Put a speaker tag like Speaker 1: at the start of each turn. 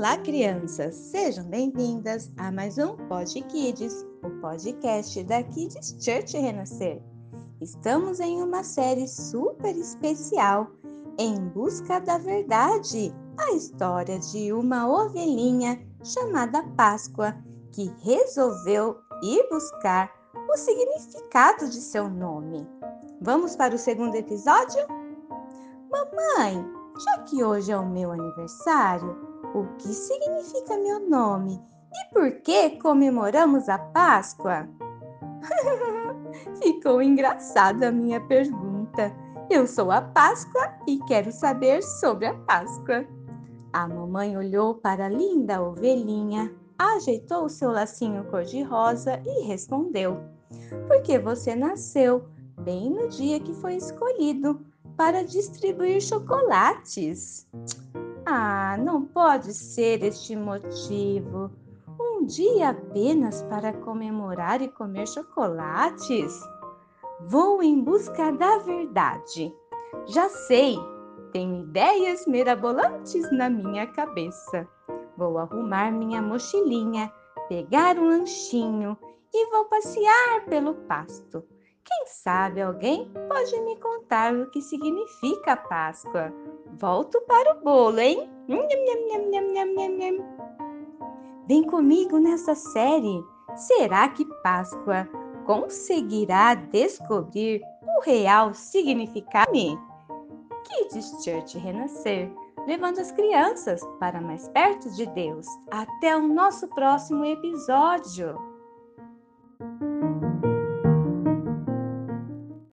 Speaker 1: Olá, crianças! Sejam bem-vindas a mais um Pod Kids, o podcast da Kids Church Renascer. Estamos em uma série super especial, Em Busca da Verdade, a história de uma ovelhinha chamada Páscoa que resolveu ir buscar o significado de seu nome. Vamos para o segundo episódio? Mamãe, já que hoje é o meu aniversário, o que significa meu nome e por que comemoramos a Páscoa? Ficou engraçada a minha pergunta. Eu sou a Páscoa e quero saber sobre a Páscoa. A mamãe olhou para a linda ovelhinha, ajeitou o seu lacinho cor-de-rosa e respondeu: Porque você nasceu bem no dia que foi escolhido para distribuir chocolates. Ah, não pode ser este motivo. Um dia apenas para comemorar e comer chocolates? Vou em busca da verdade. Já sei, tenho ideias mirabolantes na minha cabeça. Vou arrumar minha mochilinha, pegar um lanchinho e vou passear pelo pasto. Quem sabe alguém pode me contar o que significa Páscoa? Volto para o bolo, hein? Vem comigo nessa série. Será que Páscoa conseguirá descobrir o real significado? Kids Church Renascer, levando as crianças para mais perto de Deus. Até o nosso próximo episódio.